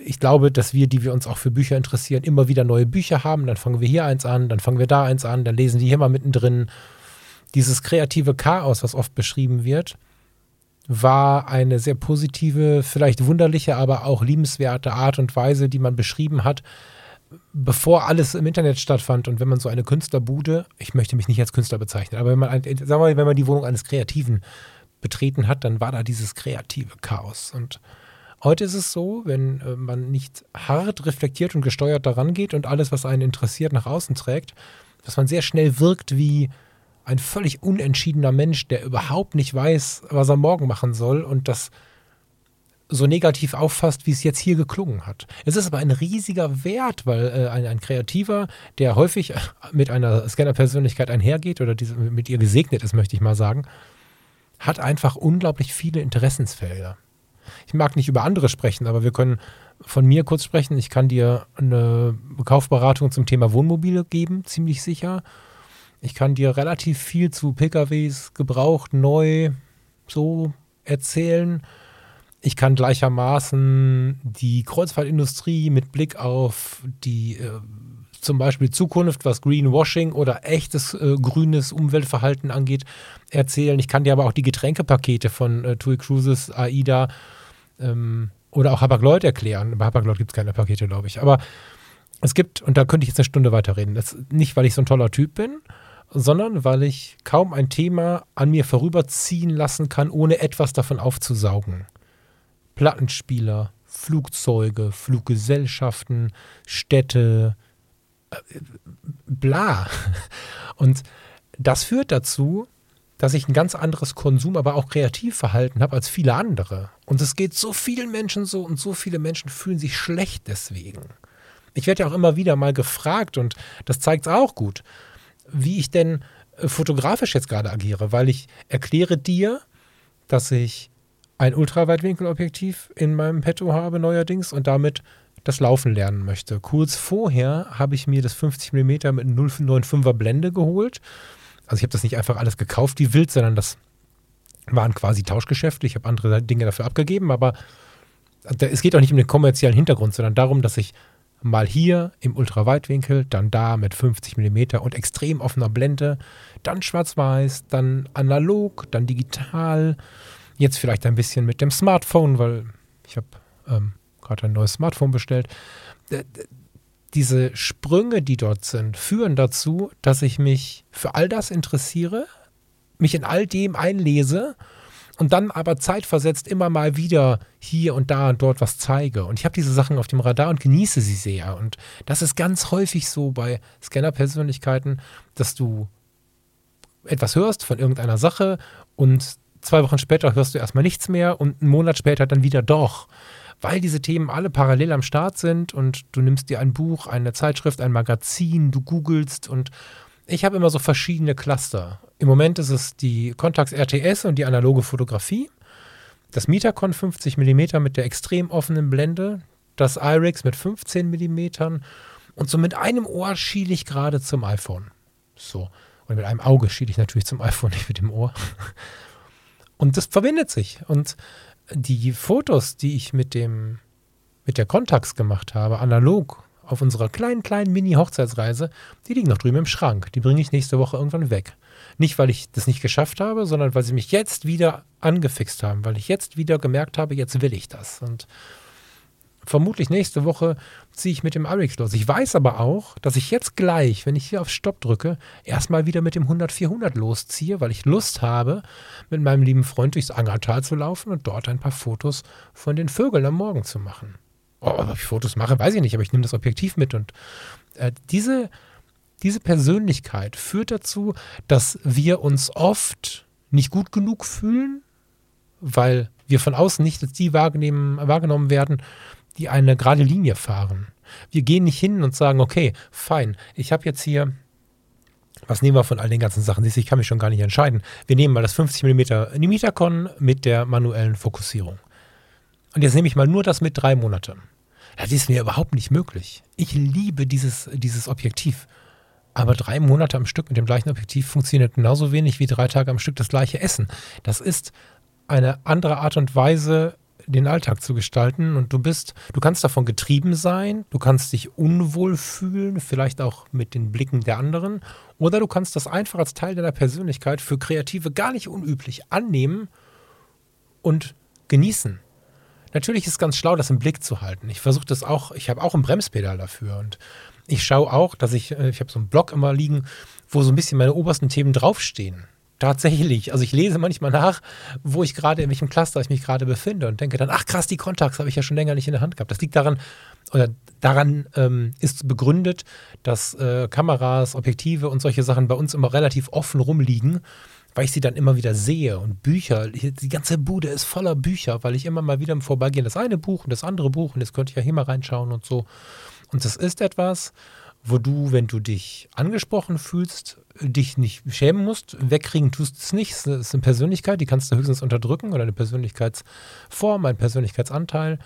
ich glaube, dass wir, die wir uns auch für Bücher interessieren, immer wieder neue Bücher haben. Dann fangen wir hier eins an, dann fangen wir da eins an, dann lesen die hier mal mittendrin. Dieses kreative Chaos, was oft beschrieben wird, war eine sehr positive, vielleicht wunderliche, aber auch liebenswerte Art und Weise, die man beschrieben hat, bevor alles im Internet stattfand und wenn man so eine Künstlerbude, ich möchte mich nicht als Künstler bezeichnen, aber wenn man, sagen wir mal, wenn man die Wohnung eines Kreativen betreten hat, dann war da dieses kreative Chaos. Und heute ist es so, wenn äh, man nicht hart reflektiert und gesteuert daran geht und alles, was einen interessiert, nach außen trägt, dass man sehr schnell wirkt wie ein völlig unentschiedener Mensch, der überhaupt nicht weiß, was er morgen machen soll und das so negativ auffasst, wie es jetzt hier geklungen hat. Es ist aber ein riesiger Wert, weil äh, ein, ein, Kreativer, der häufig mit einer Scanner-Persönlichkeit einhergeht oder diese, mit ihr gesegnet ist, möchte ich mal sagen, hat einfach unglaublich viele Interessensfelder. Ich mag nicht über andere sprechen, aber wir können von mir kurz sprechen. Ich kann dir eine Kaufberatung zum Thema Wohnmobile geben, ziemlich sicher. Ich kann dir relativ viel zu PKWs, gebraucht, neu, so erzählen. Ich kann gleichermaßen die Kreuzfahrtindustrie mit Blick auf die äh, zum Beispiel Zukunft, was Greenwashing oder echtes äh, grünes Umweltverhalten angeht, erzählen. Ich kann dir aber auch die Getränkepakete von äh, TUI Cruises, AIDA ähm, oder auch Hapag-Lloyd erklären. Bei Hapag-Lloyd gibt es keine Pakete, glaube ich. Aber es gibt, und da könnte ich jetzt eine Stunde weiterreden, das, nicht, weil ich so ein toller Typ bin, sondern weil ich kaum ein Thema an mir vorüberziehen lassen kann, ohne etwas davon aufzusaugen. Plattenspieler, Flugzeuge, Fluggesellschaften, Städte, äh, bla. Und das führt dazu, dass ich ein ganz anderes Konsum, aber auch Kreativverhalten habe als viele andere. Und es geht so vielen Menschen so und so viele Menschen fühlen sich schlecht deswegen. Ich werde ja auch immer wieder mal gefragt und das zeigt es auch gut, wie ich denn äh, fotografisch jetzt gerade agiere, weil ich erkläre dir, dass ich ein Ultraweitwinkelobjektiv in meinem Petto habe neuerdings und damit das Laufen lernen möchte. Kurz vorher habe ich mir das 50 mm mit 095er Blende geholt. Also ich habe das nicht einfach alles gekauft wie wild, sondern das waren quasi Tauschgeschäfte. Ich habe andere Dinge dafür abgegeben, aber es geht auch nicht um den kommerziellen Hintergrund, sondern darum, dass ich mal hier im Ultraweitwinkel, dann da mit 50 mm und extrem offener Blende, dann schwarz-weiß, dann analog, dann digital Jetzt vielleicht ein bisschen mit dem Smartphone, weil ich habe ähm, gerade ein neues Smartphone bestellt. Diese Sprünge, die dort sind, führen dazu, dass ich mich für all das interessiere, mich in all dem einlese und dann aber zeitversetzt immer mal wieder hier und da und dort was zeige. Und ich habe diese Sachen auf dem Radar und genieße sie sehr. Und das ist ganz häufig so bei Scanner-Persönlichkeiten, dass du etwas hörst von irgendeiner Sache und zwei Wochen später hörst du erstmal nichts mehr und einen Monat später dann wieder doch. Weil diese Themen alle parallel am Start sind und du nimmst dir ein Buch, eine Zeitschrift, ein Magazin, du googelst und ich habe immer so verschiedene Cluster. Im Moment ist es die Contax RTS und die analoge Fotografie, das Metacon 50 mm mit der extrem offenen Blende, das iRix mit 15 mm und so mit einem Ohr schiele ich gerade zum iPhone. So. Und mit einem Auge schiele ich natürlich zum iPhone, nicht mit dem Ohr. Und das verbindet sich. Und die Fotos, die ich mit dem, mit der Contax gemacht habe, analog auf unserer kleinen, kleinen Mini-Hochzeitsreise, die liegen noch drüben im Schrank. Die bringe ich nächste Woche irgendwann weg. Nicht, weil ich das nicht geschafft habe, sondern weil sie mich jetzt wieder angefixt haben, weil ich jetzt wieder gemerkt habe, jetzt will ich das. Und vermutlich nächste Woche ziehe ich mit dem Arix los. Ich weiß aber auch, dass ich jetzt gleich, wenn ich hier auf Stopp drücke, erstmal wieder mit dem 100-400 losziehe, weil ich Lust habe, mit meinem lieben Freund durchs Angertal zu laufen und dort ein paar Fotos von den Vögeln am Morgen zu machen. Oh, ob ich Fotos mache, weiß ich nicht, aber ich nehme das Objektiv mit und äh, diese, diese Persönlichkeit führt dazu, dass wir uns oft nicht gut genug fühlen, weil wir von außen nicht als die wahrgenommen, wahrgenommen werden, die eine gerade Linie fahren. Wir gehen nicht hin und sagen, okay, fein, ich habe jetzt hier, was nehmen wir von all den ganzen Sachen? Ich kann mich schon gar nicht entscheiden. Wir nehmen mal das 50 mm Nimitakon mit der manuellen Fokussierung. Und jetzt nehme ich mal nur das mit drei Monate. Das ist mir überhaupt nicht möglich. Ich liebe dieses, dieses Objektiv. Aber drei Monate am Stück mit dem gleichen Objektiv funktioniert genauso wenig wie drei Tage am Stück das gleiche Essen. Das ist eine andere Art und Weise, den Alltag zu gestalten. Und du bist, du kannst davon getrieben sein, du kannst dich unwohl fühlen, vielleicht auch mit den Blicken der anderen. Oder du kannst das einfach als Teil deiner Persönlichkeit für Kreative gar nicht unüblich annehmen und genießen. Natürlich ist es ganz schlau, das im Blick zu halten. Ich versuche das auch, ich habe auch ein Bremspedal dafür und ich schaue auch, dass ich, äh, ich habe so einen Blog immer liegen, wo so ein bisschen meine obersten Themen draufstehen. Tatsächlich. Also ich lese manchmal nach, wo ich gerade, in welchem Cluster ich mich gerade befinde und denke dann, ach krass, die Kontakts habe ich ja schon länger nicht in der Hand gehabt. Das liegt daran, oder daran ähm, ist begründet, dass äh, Kameras, Objektive und solche Sachen bei uns immer relativ offen rumliegen weil ich sie dann immer wieder sehe und Bücher, die ganze Bude ist voller Bücher, weil ich immer mal wieder im Vorbeigehen das eine Buch und das andere Buch und jetzt könnte ich ja hier mal reinschauen und so. Und das ist etwas, wo du, wenn du dich angesprochen fühlst, dich nicht schämen musst. Wegkriegen tust du es nicht. Es ist eine Persönlichkeit, die kannst du höchstens unterdrücken oder eine Persönlichkeitsform, ein Persönlichkeitsanteil.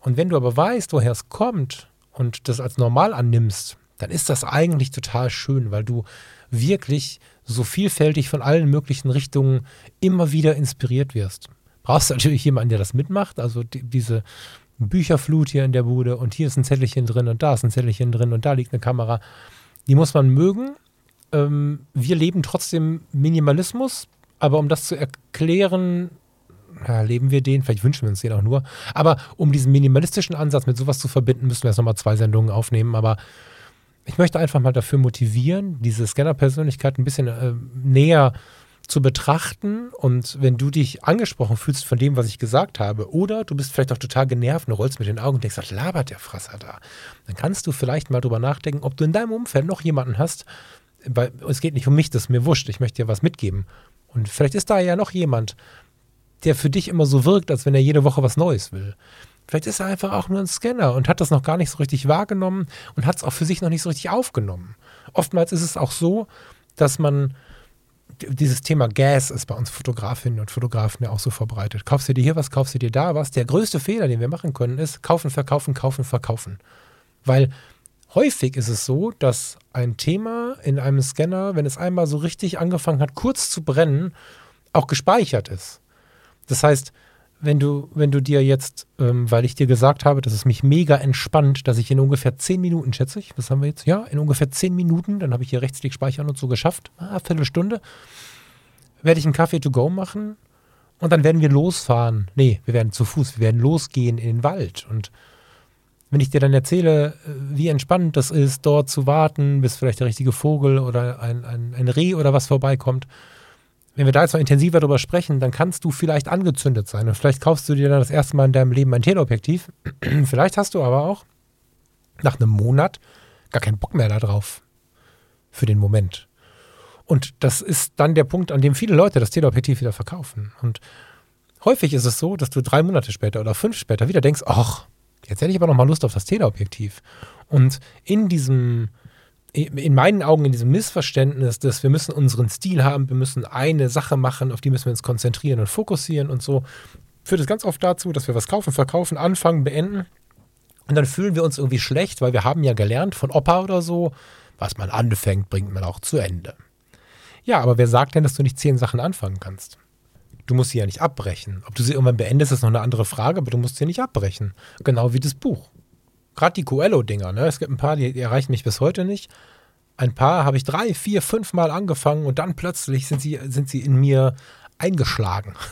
Und wenn du aber weißt, woher es kommt und das als normal annimmst, dann ist das eigentlich total schön, weil du wirklich so vielfältig von allen möglichen Richtungen immer wieder inspiriert wirst. Brauchst du natürlich jemanden, der das mitmacht, also die, diese Bücherflut hier in der Bude und hier ist ein Zettelchen drin und da ist ein Zettelchen drin und da liegt eine Kamera. Die muss man mögen. Ähm, wir leben trotzdem Minimalismus, aber um das zu erklären, ja, leben wir den, vielleicht wünschen wir uns den auch nur, aber um diesen minimalistischen Ansatz mit sowas zu verbinden, müssen wir erst nochmal zwei Sendungen aufnehmen, aber ich möchte einfach mal dafür motivieren, diese Scanner-Persönlichkeit ein bisschen äh, näher zu betrachten und wenn du dich angesprochen fühlst von dem, was ich gesagt habe, oder du bist vielleicht auch total genervt und rollst mit den Augen und denkst, was labert der Frasser da? Dann kannst du vielleicht mal drüber nachdenken, ob du in deinem Umfeld noch jemanden hast, weil es geht nicht um mich, das ist mir wurscht, ich möchte dir was mitgeben. Und vielleicht ist da ja noch jemand, der für dich immer so wirkt, als wenn er jede Woche was Neues will. Vielleicht ist er einfach auch nur ein Scanner und hat das noch gar nicht so richtig wahrgenommen und hat es auch für sich noch nicht so richtig aufgenommen. Oftmals ist es auch so, dass man dieses Thema Gas ist bei uns Fotografinnen und Fotografen ja auch so verbreitet. Kaufst du dir hier was, kaufst du dir da was. Der größte Fehler, den wir machen können, ist kaufen, verkaufen, kaufen, verkaufen. Weil häufig ist es so, dass ein Thema in einem Scanner, wenn es einmal so richtig angefangen hat, kurz zu brennen, auch gespeichert ist. Das heißt, wenn du, wenn du dir jetzt, ähm, weil ich dir gesagt habe, dass es mich mega entspannt, dass ich in ungefähr zehn Minuten, schätze ich, was haben wir jetzt? Ja, in ungefähr zehn Minuten, dann habe ich hier Rechtsklick speichern und so geschafft, ah, Viertelstunde, werde ich einen Kaffee to go machen und dann werden wir losfahren. Nee, wir werden zu Fuß, wir werden losgehen in den Wald und wenn ich dir dann erzähle, äh, wie entspannend das ist, dort zu warten, bis vielleicht der richtige Vogel oder ein, ein, ein Reh oder was vorbeikommt, wenn wir da jetzt noch intensiver drüber sprechen, dann kannst du vielleicht angezündet sein und vielleicht kaufst du dir dann das erste Mal in deinem Leben ein Teleobjektiv. vielleicht hast du aber auch nach einem Monat gar keinen Bock mehr darauf für den Moment. Und das ist dann der Punkt, an dem viele Leute das Teleobjektiv wieder verkaufen. Und häufig ist es so, dass du drei Monate später oder fünf später wieder denkst, ach, jetzt hätte ich aber noch mal Lust auf das Teleobjektiv. Und in diesem in meinen Augen in diesem Missverständnis, dass wir müssen unseren Stil haben, wir müssen eine Sache machen, auf die müssen wir uns konzentrieren und fokussieren und so, führt es ganz oft dazu, dass wir was kaufen, verkaufen, anfangen, beenden und dann fühlen wir uns irgendwie schlecht, weil wir haben ja gelernt von Opa oder so, was man anfängt, bringt man auch zu Ende. Ja, aber wer sagt denn, dass du nicht zehn Sachen anfangen kannst? Du musst sie ja nicht abbrechen. Ob du sie irgendwann beendest, ist noch eine andere Frage, aber du musst sie nicht abbrechen. Genau wie das Buch gerade die Coelho-Dinger, ne? Es gibt ein paar, die, die erreichen mich bis heute nicht. Ein paar habe ich drei, vier, fünf Mal angefangen und dann plötzlich sind sie, sind sie in mir eingeschlagen.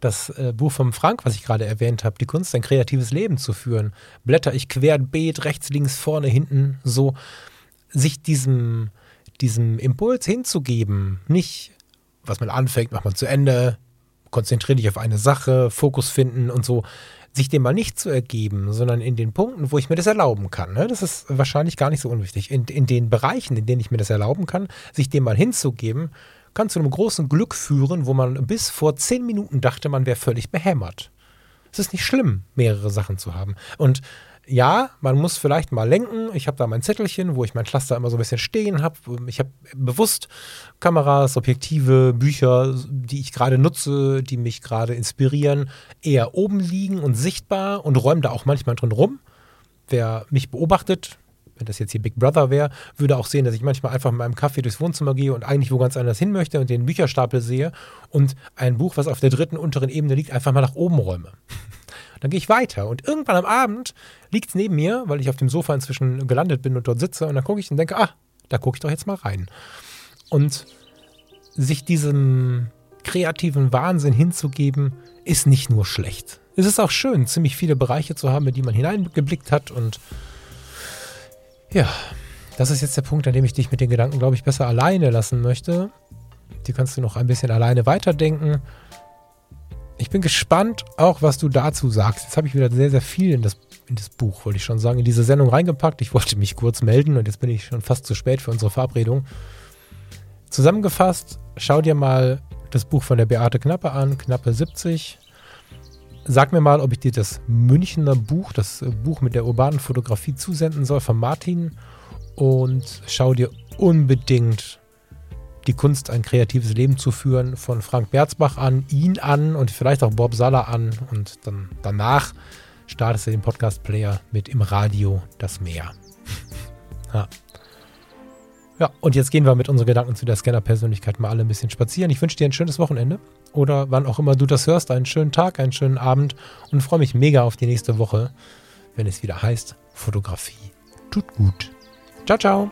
Das äh, Buch von Frank, was ich gerade erwähnt habe, die Kunst, ein kreatives Leben zu führen, blätter ich querbeet, rechts, links, vorne, hinten, so, sich diesem, diesem Impuls hinzugeben, nicht, was man anfängt, macht man zu Ende, konzentriere dich auf eine Sache, Fokus finden und so, sich dem mal nicht zu ergeben, sondern in den Punkten, wo ich mir das erlauben kann. Ne? Das ist wahrscheinlich gar nicht so unwichtig. In, in den Bereichen, in denen ich mir das erlauben kann, sich dem mal hinzugeben, kann zu einem großen Glück führen, wo man bis vor zehn Minuten dachte, man wäre völlig behämmert. Es ist nicht schlimm, mehrere Sachen zu haben. Und ja, man muss vielleicht mal lenken. Ich habe da mein Zettelchen, wo ich mein Cluster immer so ein bisschen stehen habe. Ich habe bewusst Kameras, Objektive, Bücher, die ich gerade nutze, die mich gerade inspirieren, eher oben liegen und sichtbar und räume da auch manchmal drin rum. Wer mich beobachtet, wenn das jetzt hier Big Brother wäre, würde auch sehen, dass ich manchmal einfach mit meinem Kaffee durchs Wohnzimmer gehe und eigentlich wo ganz anders hin möchte und den Bücherstapel sehe und ein Buch, was auf der dritten unteren Ebene liegt, einfach mal nach oben räume. Dann gehe ich weiter und irgendwann am Abend liegt es neben mir, weil ich auf dem Sofa inzwischen gelandet bin und dort sitze und dann gucke ich und denke, ah, da gucke ich doch jetzt mal rein. Und sich diesem kreativen Wahnsinn hinzugeben, ist nicht nur schlecht. Es ist auch schön, ziemlich viele Bereiche zu haben, in die man hineingeblickt hat und ja, das ist jetzt der Punkt, an dem ich dich mit den Gedanken, glaube ich, besser alleine lassen möchte. Die kannst du noch ein bisschen alleine weiterdenken. Ich bin gespannt, auch was du dazu sagst. Jetzt habe ich wieder sehr, sehr viel in das, in das Buch, wollte ich schon sagen, in diese Sendung reingepackt. Ich wollte mich kurz melden und jetzt bin ich schon fast zu spät für unsere Verabredung. Zusammengefasst, schau dir mal das Buch von der Beate Knappe an, Knappe 70. Sag mir mal, ob ich dir das Münchner Buch, das Buch mit der urbanen Fotografie zusenden soll von Martin. Und schau dir unbedingt die Kunst, ein kreatives Leben zu führen, von Frank Berzbach an, ihn an und vielleicht auch Bob Sala an. Und dann danach startest du den Podcast-Player mit im Radio das Meer. ja. ja, und jetzt gehen wir mit unseren Gedanken zu der Scanner-Persönlichkeit mal alle ein bisschen spazieren. Ich wünsche dir ein schönes Wochenende oder wann auch immer du das hörst, einen schönen Tag, einen schönen Abend und freue mich mega auf die nächste Woche, wenn es wieder heißt, Fotografie tut gut. Ciao, ciao.